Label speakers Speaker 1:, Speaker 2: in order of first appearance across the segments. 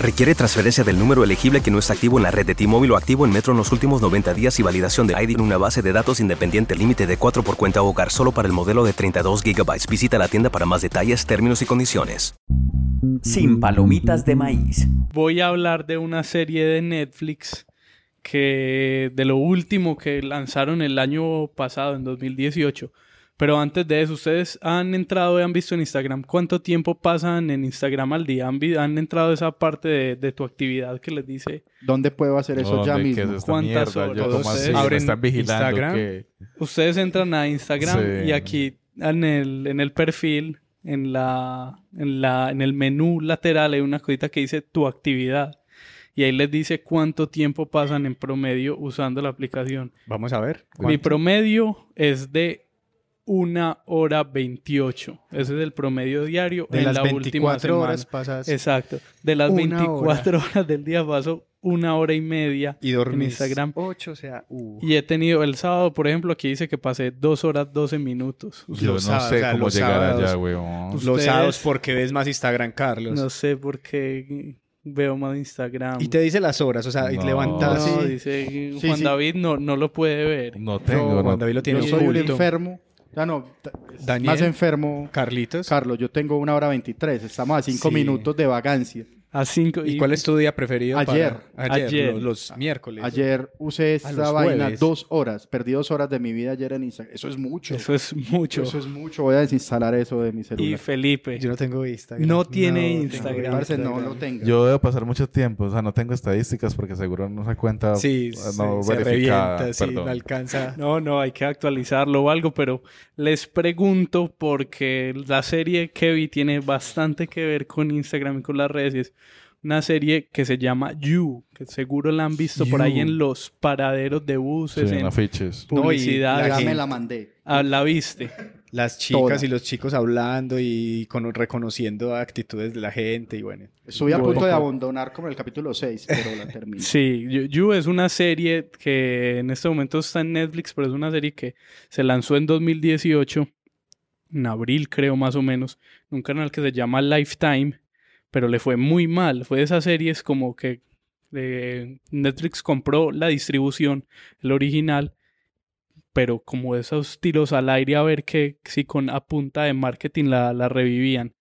Speaker 1: Requiere transferencia del número elegible que no está activo en la red de T-Mobile o activo en Metro en los últimos 90 días y validación de ID en una base de datos independiente límite de 4 por cuenta hogar solo para el modelo de 32 GB. Visita la tienda para más detalles, términos y condiciones.
Speaker 2: Sin palomitas de maíz.
Speaker 3: Voy a hablar de una serie de Netflix que de lo último que lanzaron el año pasado, en 2018. Pero antes de eso, ¿ustedes han entrado y han visto en Instagram cuánto tiempo pasan en Instagram al día? ¿Han, han entrado a esa parte de, de tu actividad que les dice
Speaker 4: ¿Dónde puedo hacer eso ya
Speaker 5: ¿Dónde? ¿Qué
Speaker 4: mismo?
Speaker 5: es
Speaker 3: ¿Cuántas
Speaker 5: mierda?
Speaker 3: horas?
Speaker 5: ¿Me
Speaker 3: abren
Speaker 5: están vigilando?
Speaker 3: Instagram. Ustedes entran a Instagram
Speaker 5: Sí.
Speaker 3: y aquí en el, en el perfil, en, la, en, la, en el menú lateral hay una cosita que dice tu actividad. Y ahí les dice cuánto tiempo pasan en promedio usando la aplicación.
Speaker 6: Vamos a ver.
Speaker 3: Mi promedio es de una hora 28. Ese es el promedio diario
Speaker 6: De
Speaker 3: en
Speaker 6: las
Speaker 3: la última
Speaker 6: 24
Speaker 3: semana.
Speaker 6: horas pasas
Speaker 3: Exacto. De las
Speaker 6: una
Speaker 3: 24 horas del día paso una hora y media
Speaker 6: y
Speaker 3: en Instagram.
Speaker 6: 8, o sea, uh.
Speaker 3: Y he tenido el sábado, por ejemplo, aquí dice que pasé 2 horas 12 minutos.
Speaker 5: Yo no
Speaker 6: Los sábados,
Speaker 5: sé
Speaker 6: o sea,
Speaker 5: cómo
Speaker 6: los
Speaker 5: llegar allá,
Speaker 6: sábados.
Speaker 5: weón.
Speaker 6: los sábados porque ves más Instagram, Carlos.
Speaker 3: No sé por qué veo más Instagram.
Speaker 6: Y te dice las horas, o sea, y
Speaker 5: No.
Speaker 6: levantas
Speaker 3: No,
Speaker 6: así.
Speaker 3: dice Juan
Speaker 4: sí.
Speaker 3: David no, no lo puede ver.
Speaker 5: No
Speaker 6: No,
Speaker 5: tengo,
Speaker 6: Juan
Speaker 5: no-
Speaker 6: David lo
Speaker 4: Yo
Speaker 6: tiene
Speaker 4: soy un enfermo. Ya no, t-
Speaker 6: Daniel.
Speaker 4: más enfermo.
Speaker 6: Carlitos.
Speaker 4: Carlos, yo tengo una hora 23. Estamos a cinco
Speaker 6: Sí.
Speaker 4: minutos de vagancia.
Speaker 3: A 5
Speaker 6: ¿Y cuál es tu día preferido?
Speaker 4: Ayer.
Speaker 6: para- Ayer.
Speaker 3: Ayer.
Speaker 6: Los, los miércoles.
Speaker 4: Ayer usé
Speaker 6: A
Speaker 4: esta vaina
Speaker 6: jueves.
Speaker 4: dos horas. Perdí dos horas de mi vida ayer en Instagram. Eso es mucho.
Speaker 3: Eso es mucho.
Speaker 4: Eso es mucho. Voy a desinstalar eso de mi
Speaker 3: Y
Speaker 4: celular.
Speaker 3: Felipe.
Speaker 6: Yo no tengo Instagram.
Speaker 3: No tiene
Speaker 6: tengo
Speaker 3: Instagram.
Speaker 4: Parce, no lo tenga.
Speaker 5: Yo debo pasar mucho tiempo, o sea, no tengo estadísticas porque seguro no se cuenta
Speaker 6: Sí,
Speaker 5: no
Speaker 6: se, revienta, sí, no alcanza.
Speaker 3: No, no, hay que actualizarlo o algo, pero les pregunto porque la serie vi tiene bastante que ver con Instagram y con las redes. Y una serie que se llama You, que seguro la han visto por ahí en los paraderos de
Speaker 5: Sí,
Speaker 3: buses,
Speaker 5: en
Speaker 3: en
Speaker 5: afiches.
Speaker 3: publicidad.
Speaker 6: la
Speaker 4: ya
Speaker 6: gente-
Speaker 4: me la mandé.
Speaker 3: Ah, la viste.
Speaker 6: Las chicas
Speaker 4: Toda.
Speaker 6: y los chicos hablando y con, reconociendo actitudes de la gente y bueno.
Speaker 4: Estoy a punto de abandonar como el capítulo 6, pero la terminé.
Speaker 3: Sí, You, You es una serie que en este momento está en Netflix, pero es una serie que se lanzó en 2018, en abril creo más o menos, en un canal que se llama Lifetime, pero le fue muy mal. Fue de esas series como que eh, Netflix compró la distribución, el original, pero como esos tiros al aire a ver que si con a punta de marketing la, la revivían.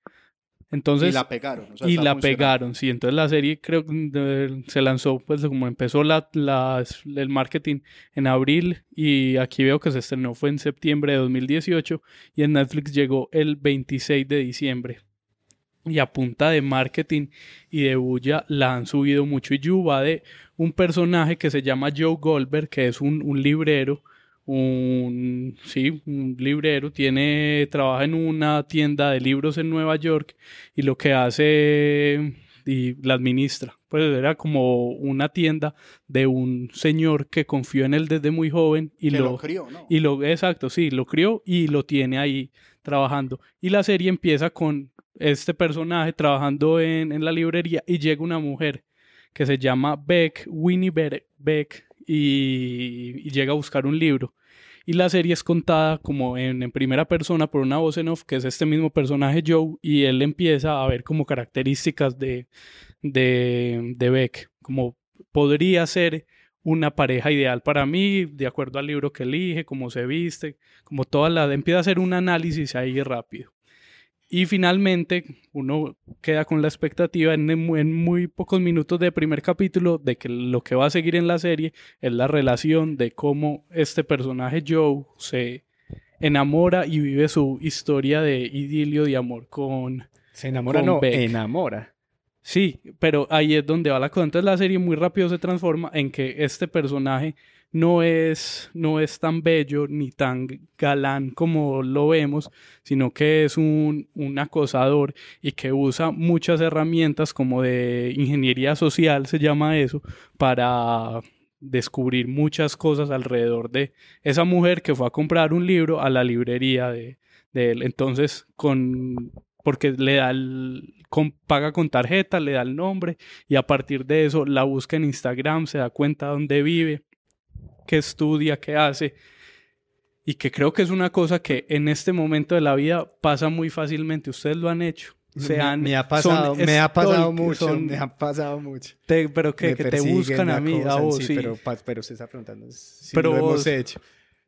Speaker 3: Entonces,
Speaker 4: y la pegaron. o sea,
Speaker 3: y la pegaron, sí. Entonces la serie creo que se lanzó, pues como empezó la, la- el marketing en abril y aquí veo que se estrenó fue en septiembre de 2018 y en Netflix llegó el 26 de diciembre. Y a punta de marketing y de bulla la han subido mucho. Y va de un personaje que se llama Joe Goldberg, que es un, un librero, un, sí, un librero, tiene, trabaja en una tienda de libros en Nueva York y lo que hace y la administra. Pues era como una tienda de un señor que confió en él desde muy joven y
Speaker 4: Que
Speaker 3: lo,
Speaker 4: lo crió, ¿no?
Speaker 3: y lo, exacto, sí, lo crió y lo tiene ahí trabajando. Y la serie empieza con este personaje trabajando en, en la librería y llega una mujer que se llama Beck, Winnie Be- Beck, y, llega a buscar un libro. Y la serie es contada como en, en primera persona por una voz en off, que es este mismo personaje Joe, y él empieza a ver como características de, de, de Beck, como podría ser una pareja ideal para mí, de acuerdo al libro que elige, cómo se viste, como toda la... Empieza a hacer un análisis ahí rápido. Y finalmente uno queda con la expectativa en, en muy pocos minutos de primer capítulo de que lo que va a seguir en la serie es la relación de cómo este personaje Joe se enamora y vive su historia de idilio de amor con...
Speaker 6: Se enamora,
Speaker 3: Con
Speaker 6: no,
Speaker 3: Beck.
Speaker 6: enamora.
Speaker 3: Sí, pero ahí es donde va la cosa. Entonces la serie muy rápido se transforma en que este personaje no es, no es tan bello ni tan galán como lo vemos, sino que es un, un acosador y que usa muchas herramientas como de ingeniería social, se llama eso, para descubrir muchas cosas alrededor de esa mujer que fue a comprar un libro a la librería de, él. Entonces, con porque le da el, paga con tarjeta, le da el nombre y a partir de eso la busca en Instagram, se da cuenta dónde vive, qué estudia, qué hace y que creo que es una cosa que en este momento de la vida pasa muy fácilmente. Ustedes lo han hecho. Se han-
Speaker 6: me ha pasado, me ha pasado mucho,
Speaker 3: son-
Speaker 6: me ha pasado mucho.
Speaker 3: te- pero que, que te buscan a mí, a vos,
Speaker 6: sí,
Speaker 3: sí.
Speaker 6: Pero, pero usted está preguntando si
Speaker 3: Pero
Speaker 6: lo hemos
Speaker 3: vos-
Speaker 6: hecho.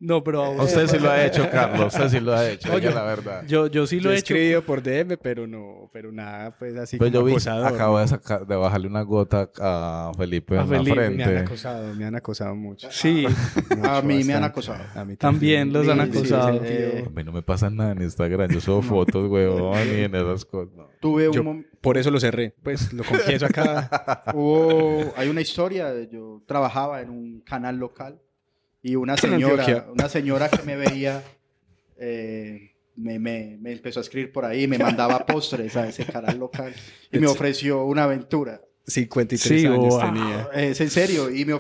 Speaker 3: No, pero a vos-
Speaker 5: Usted sí lo ha hecho, Carlos. Usted sí lo ha hecho.
Speaker 3: Oye,
Speaker 5: la verdad.
Speaker 3: Yo, yo sí lo
Speaker 6: Yo
Speaker 3: he
Speaker 6: he
Speaker 3: hecho.
Speaker 6: escrito por DM, pero no, pero nada, pues así
Speaker 5: Pues
Speaker 6: como
Speaker 5: yo vi,
Speaker 6: acosador.
Speaker 5: acabo de,
Speaker 6: ¿no?
Speaker 5: sacar, de bajarle una gota a Felipe
Speaker 3: A
Speaker 5: en
Speaker 3: Felipe,
Speaker 5: la
Speaker 6: Me han
Speaker 5: frente.
Speaker 6: acosado, me han acosado mucho.
Speaker 3: Sí,
Speaker 6: Mucho,
Speaker 4: A mí me han acosado.
Speaker 6: A mí
Speaker 3: También los han acosado.
Speaker 4: sí, eh,
Speaker 5: A mí no me pasa nada en Instagram. Yo subo fotos, huevón, y en esas cosas. no.
Speaker 4: tuve un
Speaker 6: Yo-
Speaker 4: mom-
Speaker 6: Por eso lo cerré. Pues lo confieso acá.
Speaker 4: hubo, hay una historia, de- yo trabajaba en un canal local y una señora, una señora que me veía eh, me, me- me empezó a escribir por ahí, me mandaba postres a ese canal local y me ofreció una aventura.
Speaker 6: 53
Speaker 3: Sí,
Speaker 6: años
Speaker 3: wow.
Speaker 6: tenía.
Speaker 4: Eh, Es en serio, y me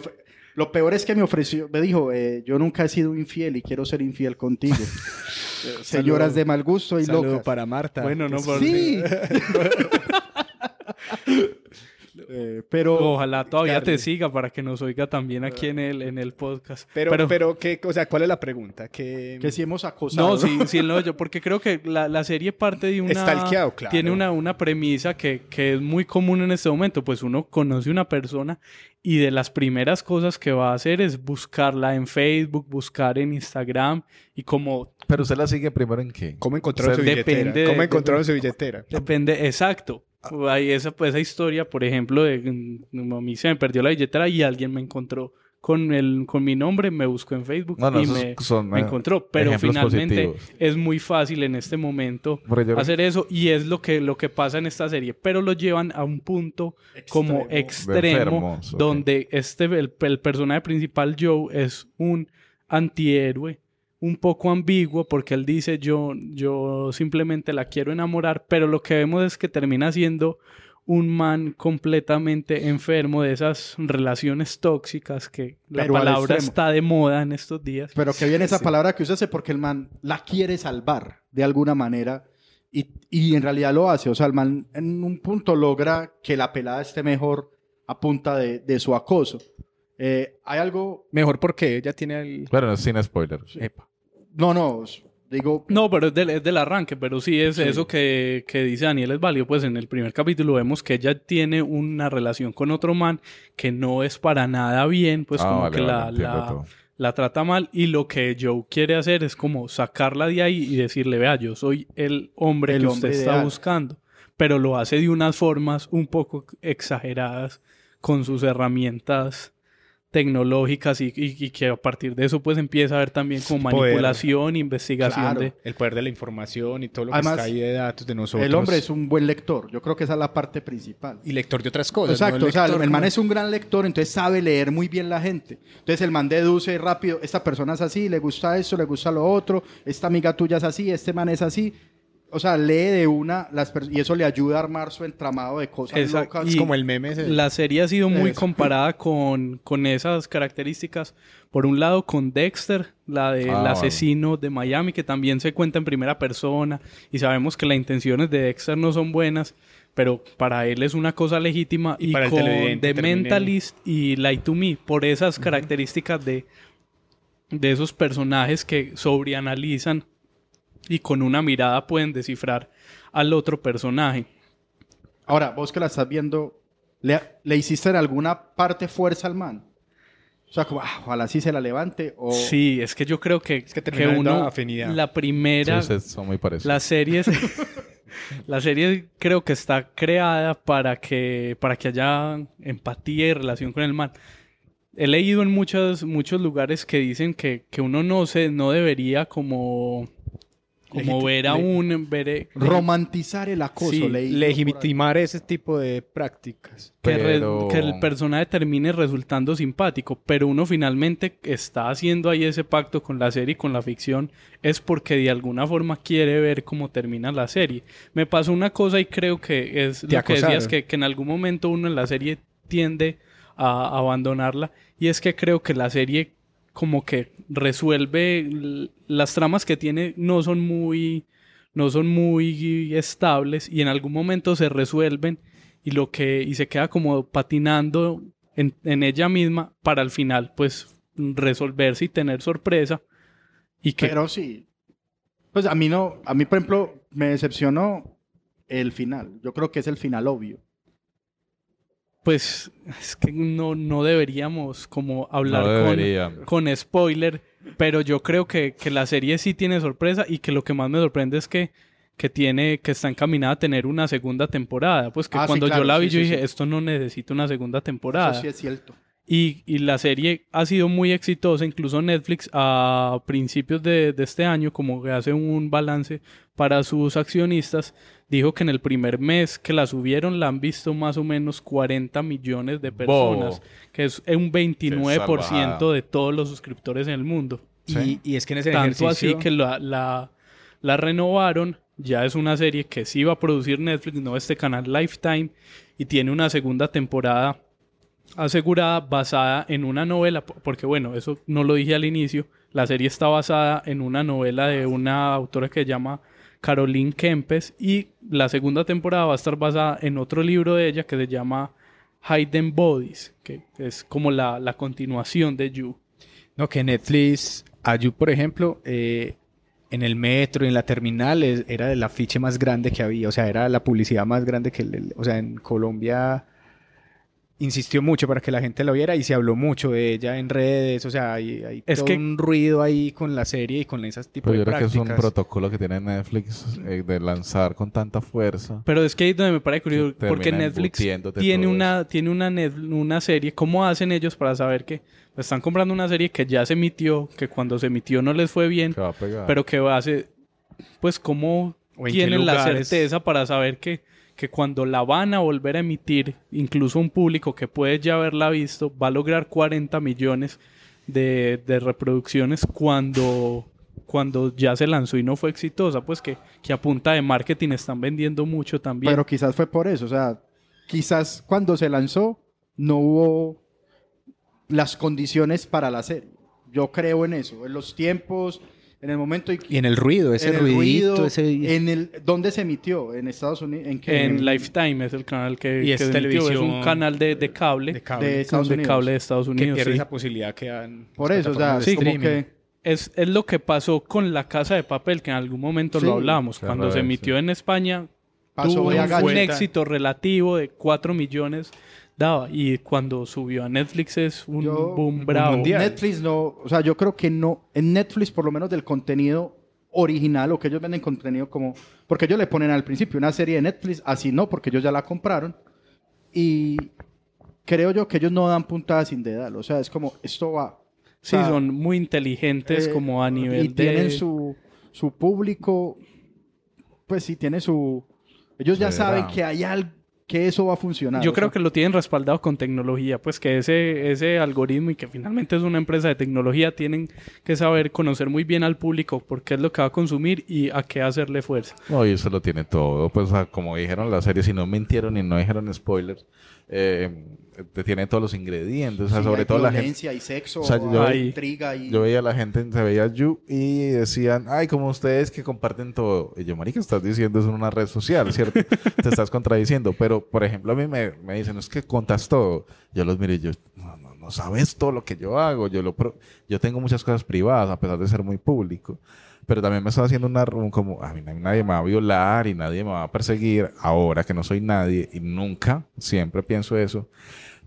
Speaker 4: lo peor es que me ofreció, me dijo, eh, yo nunca he sido infiel y quiero ser infiel contigo. Señoras de mal gusto y
Speaker 6: Saludo
Speaker 4: locas.
Speaker 6: para Marta.
Speaker 3: Bueno, no, pero-
Speaker 4: Sí. Eh, pero
Speaker 3: Ojalá todavía te siga para que nos oiga también aquí en el, en el podcast.
Speaker 6: Pero, pero, ¿qué, o sea, ¿cuál es la pregunta? ¿Qué...
Speaker 4: que si hemos acosado.
Speaker 3: no, sí, sí, no, yo, porque creo que la, la serie parte de una...
Speaker 6: Claro.
Speaker 3: Tiene una, una premisa que, que es muy común en este momento. Pues uno conoce una persona y de las primeras cosas que va a hacer es buscarla en Facebook, buscar en Instagram y como
Speaker 5: Pero usted la sigue primero en qué?
Speaker 6: ¿Cómo encontraron su billetera?
Speaker 3: depende de-
Speaker 6: ¿Cómo
Speaker 3: de-
Speaker 6: encontraron su billetera?
Speaker 3: Depende, exacto. Hay esa, pues, esa historia, por ejemplo, de mm, a mí se me perdió la billetera y alguien me encontró con, el, con mi nombre, me buscó en Facebook
Speaker 5: No, no,
Speaker 3: y me,
Speaker 5: son,
Speaker 3: me
Speaker 5: eh,
Speaker 3: encontró. Pero finalmente
Speaker 5: positivos.
Speaker 3: es muy fácil en este momento hacer eso y es lo que, lo que pasa en esta serie. Pero lo llevan a un punto como
Speaker 4: Extremo.
Speaker 3: donde este, el, el personaje principal, Joe, es un antihéroe un poco ambiguo porque él dice yo, yo simplemente la quiero enamorar, pero lo que vemos es que termina siendo un man completamente enfermo de esas relaciones tóxicas que la
Speaker 4: Pero
Speaker 3: palabra está de moda en estos días.
Speaker 4: Pero que viene esa palabra que usase porque el man la quiere salvar de alguna manera y, y en realidad lo hace. O sea, el man en un punto logra que la pelada esté mejor a punta de, de su acoso. Eh, hay algo.
Speaker 6: Mejor porque ella tiene el...
Speaker 5: Bueno, sin spoilers.
Speaker 6: Epa.
Speaker 4: No, no. Digo.
Speaker 3: No, pero es del, es del arranque, pero sí es
Speaker 4: Sí.
Speaker 3: eso que, que dice Daniel es válido. Pues en el primer capítulo vemos que ella tiene una relación con otro man que no es para nada bien, pues
Speaker 5: Ah,
Speaker 3: como
Speaker 5: vale,
Speaker 3: que
Speaker 5: vale,
Speaker 3: la, trata mal y lo que Joe quiere hacer es como sacarla de ahí y decirle, vea, yo soy el hombre
Speaker 4: El
Speaker 3: que
Speaker 4: hombre
Speaker 3: usted está
Speaker 4: ideal.
Speaker 3: buscando, pero lo hace de unas formas un poco exageradas con sus herramientas tecnológicas y, y- y que a partir de eso pues empieza a ver también como
Speaker 6: Poder.
Speaker 3: manipulación, investigación
Speaker 4: Claro.
Speaker 3: de...
Speaker 6: El poder de la información y todo lo
Speaker 4: Además,
Speaker 6: que está ahí de datos de nosotros.
Speaker 4: El hombre es un buen lector. Yo creo que esa es la parte principal.
Speaker 6: Y lector de otras cosas.
Speaker 4: Exacto,
Speaker 6: ¿no?
Speaker 4: o sea, el, man es un gran lector, entonces sabe leer muy bien la gente. Entonces el man deduce rápido, esta persona es así, le gusta esto, le gusta lo otro, esta amiga tuya es así, este man es así. O sea, lee de una las y eso le ayuda a armar su entramado de cosas
Speaker 3: Exacto.
Speaker 4: locas.
Speaker 6: Es como el meme ese.
Speaker 3: La serie ha sido muy
Speaker 4: Eso.
Speaker 3: comparada con, con esas características. Por un lado, con Dexter, la del
Speaker 5: Ah,
Speaker 3: asesino de Miami, que también se cuenta en primera persona. Y sabemos que las intenciones de Dexter no son buenas, pero para él es una cosa legítima.
Speaker 6: Y
Speaker 3: Y,
Speaker 6: para
Speaker 3: con The
Speaker 6: termine-
Speaker 3: Mentalist y Lie to Me, por esas características de, de esos personajes que sobreanalizan y con una mirada pueden descifrar al otro personaje.
Speaker 4: Ahora, vos que la estás viendo, ¿le, le hiciste en alguna parte fuerza al man? O sea, como, ah, ojalá sí se la levante. O...
Speaker 3: Sí, es que yo creo que,
Speaker 6: que
Speaker 3: que
Speaker 6: dando
Speaker 3: uno,
Speaker 6: afinidad.
Speaker 3: la primera,
Speaker 5: Sí, son muy parecidos.
Speaker 3: la serie, es- la serie creo que está creada para que, para que haya empatía y relación con el man. He leído en muchos, muchos lugares que dicen que, que uno no se, no debería como, como ver a un, ver, eh,
Speaker 4: Romantizar el acoso.
Speaker 3: Sí.
Speaker 6: Legitimar ese tipo de prácticas.
Speaker 3: que, re-
Speaker 5: Pero-
Speaker 3: que el personaje termine resultando simpático, pero uno finalmente está haciendo ahí ese pacto con la serie y con la ficción es porque de alguna forma quiere ver cómo termina la serie. Me pasó una cosa y creo que es lo que decías, que en algún momento uno en la serie tiende a abandonarla y es que creo que la serie como que resuelve las tramas que tiene no son muy no son muy estables y en algún momento se resuelven y lo que y se queda como patinando en, en ella misma para al final pues resolverse y tener sorpresa y que
Speaker 4: Pero sí. Pues a mí no, a mí por ejemplo me decepcionó el final. Yo creo que es el final obvio.
Speaker 3: Pues es que no, no deberíamos como hablar
Speaker 5: No
Speaker 3: con, con spoiler, pero yo creo que, que la serie sí tiene sorpresa y que lo que más me sorprende es que, que tiene, que está encaminada a tener una segunda temporada. Pues que
Speaker 4: Ah, sí,
Speaker 3: cuando
Speaker 4: claro,
Speaker 3: yo la vi
Speaker 4: sí,
Speaker 3: yo
Speaker 4: sí,
Speaker 3: dije,
Speaker 4: sí.
Speaker 3: esto no necesita una segunda temporada.
Speaker 4: Eso sí es cierto.
Speaker 3: Y, y la serie ha sido muy exitosa, incluso Netflix a principios de, de este año, como que hace un balance para sus accionistas, dijo que en el primer mes que la subieron la han visto más o menos 40 millones de personas,
Speaker 5: Bo.
Speaker 3: que es un 29%
Speaker 5: salvajada.
Speaker 3: de todos los suscriptores en el mundo.
Speaker 6: Y, y es que en ese
Speaker 3: Tanto
Speaker 6: ejercicio...
Speaker 3: así que la, la, la renovaron, ya es una serie que sí va a producir Netflix, no este canal Lifetime, y tiene una segunda temporada asegurada basada en una novela, po- porque bueno, eso no lo dije al inicio, la serie está basada en una novela de una autora que se llama Caroline Kempes y la segunda temporada va a estar basada en otro libro de ella que se llama Hidden Bodies, que es como la, la continuación de You.
Speaker 6: No, que Netflix, a You, por ejemplo, eh, en el metro en la terminal era el afiche más grande que había, o sea, era la publicidad más grande que, o sea, en Colombia insistió mucho para que la gente lo viera y se habló mucho de ella en redes, o sea, hay, hay
Speaker 3: Es
Speaker 6: todo
Speaker 3: que-
Speaker 6: un ruido ahí con la serie y con esas tipos
Speaker 5: Pero yo
Speaker 6: de
Speaker 5: creo que es un protocolo que tiene Netflix eh, de lanzar con tanta fuerza.
Speaker 3: Pero es que ahí es donde me parece curioso, porque Netflix tiene una, tiene una, net- una serie. ¿Cómo hacen ellos para saber que están comprando una serie que ya se emitió, que cuando se emitió no les fue bien,
Speaker 5: Que va a pegar.
Speaker 3: pero que hace, pues cómo tienen la certeza para saber que, que cuando la van a volver a emitir, incluso un público que puede ya haberla visto, va a lograr 40 millones de, de reproducciones cuando, cuando ya se lanzó y no fue exitosa, pues que, que a punta de marketing están vendiendo mucho también.
Speaker 4: Pero quizás fue por eso. O sea, quizás cuando se lanzó no hubo las condiciones para la serie. Yo creo en eso, en los tiempos, en el momento y,
Speaker 6: Y en el ruido, ese
Speaker 4: en el
Speaker 6: ruidito,
Speaker 4: ruido,
Speaker 6: ese...
Speaker 4: en el dónde se emitió en Estados Unidos, en qué
Speaker 3: En Lifetime es el canal que,
Speaker 6: Y
Speaker 3: que
Speaker 6: es
Speaker 3: se emitió. es
Speaker 6: televisión
Speaker 3: un canal de, de cable,
Speaker 6: de cable.
Speaker 4: de Estados
Speaker 3: de
Speaker 4: Unidos.
Speaker 3: cable de Estados
Speaker 6: que
Speaker 3: Unidos.
Speaker 6: pierde
Speaker 3: sí.
Speaker 6: esa posibilidad que dan
Speaker 4: Por eso, o sea, es como que
Speaker 3: Es, es lo que pasó con La Casa de Papel, que en algún momento
Speaker 4: Sí,
Speaker 3: lo hablamos.
Speaker 5: que
Speaker 3: Cuando se emitió en España,
Speaker 4: pasó
Speaker 3: tuvo un, un éxito relativo de 4 millones daba. Y cuando subió a Netflix es un
Speaker 4: Yo-
Speaker 3: boom bravo.
Speaker 6: mundial.
Speaker 4: Netflix no, o sea, yo creo que no, en Netflix por lo menos del contenido original o que ellos venden contenido como, porque ellos le ponen al principio una serie de Netflix, así no, porque ellos ya la compraron y creo yo que ellos no dan puntadas sin dedal, o sea, es como, esto va.
Speaker 3: Sí,
Speaker 4: O sea,
Speaker 3: son muy inteligentes
Speaker 4: eh,
Speaker 3: como a nivel
Speaker 4: y tienen su, su público, pues sí, tiene su, ellos ya
Speaker 5: Será.
Speaker 4: saben que hay algo, que eso va a funcionar.
Speaker 3: Yo creo
Speaker 4: sea,
Speaker 3: que lo tienen respaldado con tecnología, pues que ese, ese algoritmo y que finalmente es una empresa de tecnología tienen que saber conocer muy bien al público por qué es lo que va a consumir y a qué hacerle fuerza.
Speaker 5: No, y eso lo tiene todo. Pues, sea, como dijeron la serie, si no mintieron y no dijeron spoilers, eh, te tiene todos los ingredientes. O sea,
Speaker 4: sí,
Speaker 5: sobre
Speaker 4: hay
Speaker 5: todo la gente.
Speaker 4: violencia, y sexo,
Speaker 5: O sea, yo-
Speaker 4: hay intriga y...
Speaker 5: Yo veía a la gente, se veía You y decían, ay, como ustedes que comparten todo. Y yo, marica, estás diciendo eso en una red social, ¿cierto? Te estás contradiciendo. Pero, por ejemplo, a mí me, me dicen, es que contas todo. Yo los miré y yo, no, no, no sabes todo lo que yo hago. Yo, lo yo tengo muchas cosas privadas, a pesar de ser muy público. Pero también me estaba haciendo una un como, a mí nadie me va a violar y nadie me va a perseguir ahora que no soy nadie. Y nunca, siempre pienso eso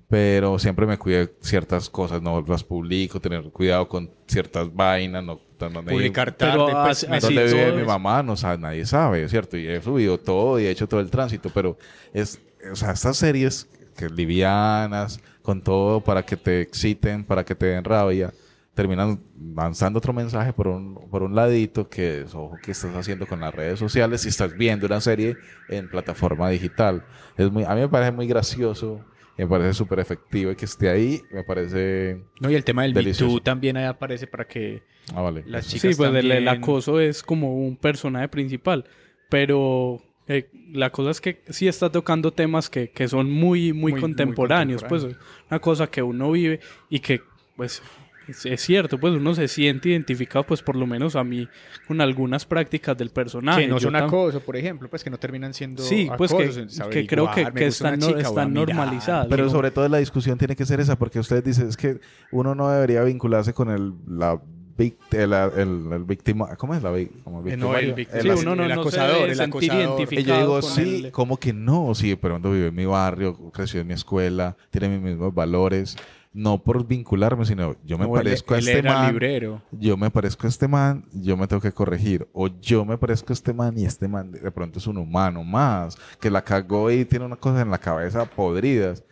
Speaker 5: pero siempre me cuidé ciertas cosas, no las publico, tener cuidado con ciertas vainas, no no-
Speaker 6: Publicar
Speaker 3: Pero
Speaker 6: tarde, pues,
Speaker 3: así-
Speaker 5: dónde vive mi mamá, no sabe, nadie sabe, ¿cierto? Y he subido todo y he hecho todo el tránsito, pero es, o sea, estas series que livianas, con todo para que te exciten, para que te den rabia, terminan lanzando otro mensaje por un, por un ladito que es, ojo, que estás haciendo con las redes sociales si estás viendo una serie en plataforma digital. Es muy, a mí me parece muy gracioso, me parece súper efectivo y que esté ahí, me parece...
Speaker 6: No, y el tema del Me
Speaker 5: Delicioso.
Speaker 6: Too también ahí aparece para que
Speaker 5: Ah, vale.
Speaker 6: las
Speaker 3: Sí,
Speaker 6: chicas
Speaker 3: pues el, acoso es como un personaje principal, pero eh, la cosa es que sí está tocando temas que, que son muy, muy,
Speaker 6: Muy- muy
Speaker 3: contemporáneos, pues
Speaker 6: contemporáneos.
Speaker 3: una cosa que uno vive y que pues es, es cierto, pues uno se siente identificado, pues por lo menos a mí, con algunas prácticas del personaje.
Speaker 6: que no
Speaker 3: Yo
Speaker 6: son acoso, por ejemplo, pues que no terminan siendo
Speaker 3: Sí, pues que,
Speaker 6: acosos, es
Speaker 3: que creo que, que están,
Speaker 6: chica,
Speaker 3: están normalizadas.
Speaker 5: Pero
Speaker 3: digo,
Speaker 5: sobre todo la discusión tiene que ser esa, porque ustedes dicen, es que uno no debería vincularse con el, la, vic- el, el, el víctima, ¿cómo es la como
Speaker 6: Eh, no, el víctima.
Speaker 3: Sí, uno no,
Speaker 6: el
Speaker 3: no se
Speaker 6: acosador, el
Speaker 3: sentir
Speaker 6: acosador.
Speaker 5: Y yo digo, sí,
Speaker 3: el-
Speaker 5: ¿cómo que no? Sí, pero pronto vive en mi barrio, creció en mi escuela, tiene mis mismos valores. No por vincularme, sino yo me
Speaker 6: él-
Speaker 5: parezco a este man.
Speaker 6: librero.
Speaker 5: Yo me parezco a este man, yo me tengo que corregir. O yo me parezco a este man y este man de pronto es un humano más, que la cagó y tiene una cosa en la cabeza podridas.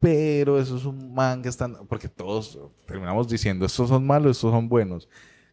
Speaker 5: Pero eso es un man que están, porque todos terminamos diciendo, estos son malos, estos son buenos.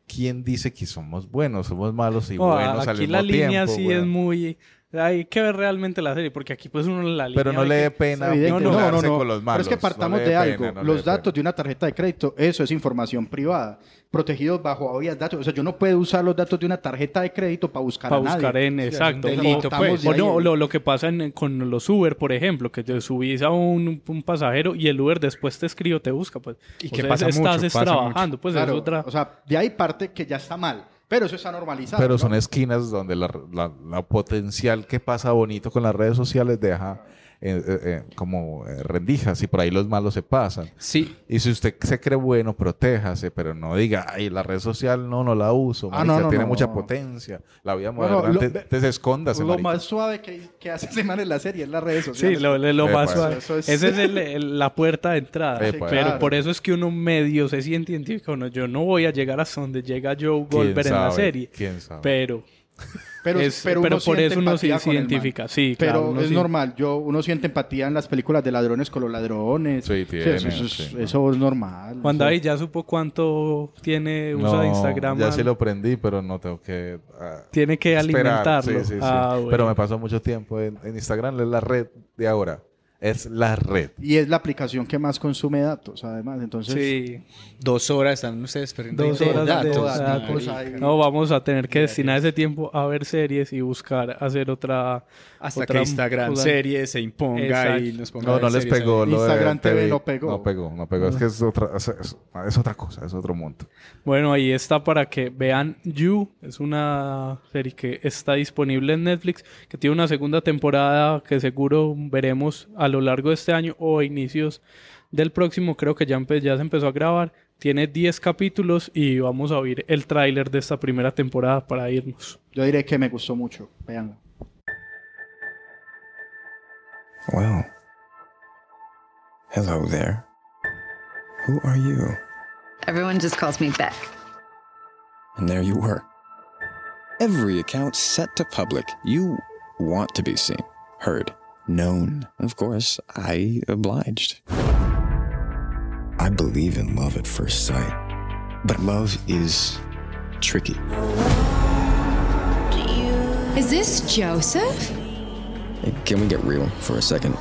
Speaker 5: ¿Quién dice que somos buenos? Somos malos y
Speaker 3: no,
Speaker 5: buenos al
Speaker 3: aquí
Speaker 5: mismo
Speaker 3: la línea
Speaker 5: tiempo,
Speaker 3: sí
Speaker 5: weón.
Speaker 3: es muy... Hay que ver realmente la serie, porque aquí pues uno la.
Speaker 5: Pero no le dé pena
Speaker 3: no,
Speaker 4: no, no, no.
Speaker 5: con los
Speaker 4: Pero es que partamos de algo. los datos
Speaker 5: pena.
Speaker 4: de una tarjeta de crédito, eso es información privada, protegidos bajo obvias datos. O sea, yo no puedo usar los datos de una tarjeta de crédito para buscar
Speaker 3: para
Speaker 4: a nadie.
Speaker 3: buscar en exacto
Speaker 6: delito,
Speaker 3: o,
Speaker 4: pues.
Speaker 3: o no lo, lo que pasa en- con los Uber por ejemplo que te subís a un, un pasajero y el Uber después te escribe o te busca pues
Speaker 6: Y
Speaker 3: O
Speaker 6: que
Speaker 3: sea,
Speaker 6: pasa
Speaker 3: estás
Speaker 6: mucho,
Speaker 3: es
Speaker 6: pasa
Speaker 3: trabajando pues
Speaker 4: Claro,
Speaker 3: es otra
Speaker 4: O sea, de ahí parte que ya está mal. Pero eso está normalizado.
Speaker 5: Pero
Speaker 4: ¿no?
Speaker 5: son esquinas donde la, la- la potencial que pasa bonito con las redes sociales deja eh, eh, eh, como rendijas y por ahí los malos se pasan.
Speaker 6: Sí,
Speaker 5: Y si usted se cree bueno, protéjase, pero no diga, ay, la red social no, no la uso,
Speaker 4: Ah,
Speaker 5: marica,
Speaker 4: no, no,
Speaker 5: tiene
Speaker 4: no.
Speaker 5: mucha potencia. La vida
Speaker 4: Bueno,
Speaker 5: moderna,
Speaker 4: lo-
Speaker 5: antes- antes escóndase,
Speaker 4: Lo
Speaker 5: marica.
Speaker 4: más suave que, que hace ese man en la serie es las redes
Speaker 3: sí
Speaker 4: sociales.
Speaker 3: lo, lo- lo más suave.
Speaker 4: es-
Speaker 3: esa es el- el- la puerta de entrada pero
Speaker 4: claro.
Speaker 3: por eso es que uno medio se siente identificado no, yo no voy a llegar hasta donde llega Joe
Speaker 5: ¿Quién
Speaker 3: Goldberg en la serie
Speaker 5: ¿Quién sabe?
Speaker 3: pero
Speaker 4: Pero,
Speaker 3: es-
Speaker 4: pero,
Speaker 3: pero
Speaker 4: uno
Speaker 3: por
Speaker 4: siente
Speaker 3: eso uno sí se
Speaker 4: con el man.
Speaker 3: identifica sí
Speaker 4: Pero
Speaker 3: claro, uno
Speaker 4: es
Speaker 3: sí-
Speaker 4: normal, yo, uno siente empatía en las películas de ladrones con los ladrones.
Speaker 5: Sí, tiene,
Speaker 4: eso, eso es-
Speaker 5: sí.
Speaker 4: eso es normal.
Speaker 3: Juan David ya supo cuánto tiene uso
Speaker 5: No,
Speaker 3: de Instagram
Speaker 5: ya
Speaker 3: al-
Speaker 5: sí lo aprendí, pero no tengo que... ah,
Speaker 3: tiene que
Speaker 5: esperar.
Speaker 3: alimentarlo
Speaker 5: Sí, sí, sí.
Speaker 3: Ah, bueno.
Speaker 5: Pero me pasó mucho tiempo en, en Instagram, es la red de ahora. Es la red.
Speaker 4: Y es la aplicación que más consume datos, además. Entonces,
Speaker 3: Sí,
Speaker 6: dos horas están ustedes perdiendo
Speaker 3: dos horas de
Speaker 6: datos.
Speaker 3: No, vamos a tener que destinar ese tiempo a ver series y buscar hacer otra.
Speaker 6: Hasta
Speaker 3: otra
Speaker 6: que Instagram
Speaker 3: cosa.
Speaker 6: series se imponga
Speaker 3: Exacto.
Speaker 6: y nos ponga
Speaker 5: No, no les pegó. lo de
Speaker 4: Instagram TV
Speaker 5: TV.
Speaker 4: no pegó.
Speaker 5: No pegó, no pegó. Es que es otra, es, es- es otra cosa, es otro mundo.
Speaker 3: Bueno, ahí está para que vean You. Es una serie que está disponible en Netflix, que tiene una segunda temporada que seguro veremos a lo largo de este año o a inicios del próximo. Creo que ya, empe- ya se empezó a grabar. Tiene 10 capítulos y vamos a oír el tráiler de esta primera temporada para irnos.
Speaker 4: yo diré que me gustó mucho. Veanlo.
Speaker 7: Well, hello there. Who are you?
Speaker 8: Everyone just calls me Beck.
Speaker 7: And there you were. Every account set to public. You want to be seen, heard, known. Of course, I obliged. I believe in love at first sight. But love is tricky.
Speaker 8: Is this Joseph?
Speaker 7: Hey, Can we get real for a second?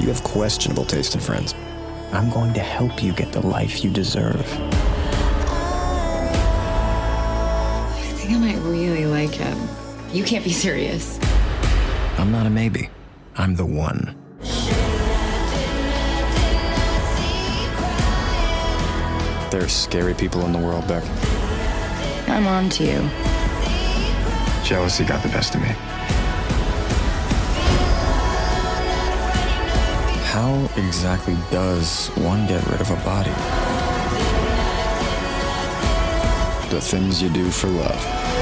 Speaker 7: You have questionable taste in friends. I'm going to help you get the life you deserve.
Speaker 8: I think I might really like him. You can't be serious.
Speaker 7: I'm not a maybe. I'm the one. There are scary people in the world, Beck.
Speaker 8: I'm on to you.
Speaker 7: Jealousy got the best of me. How exactly does one get rid of a body? The things you do for love.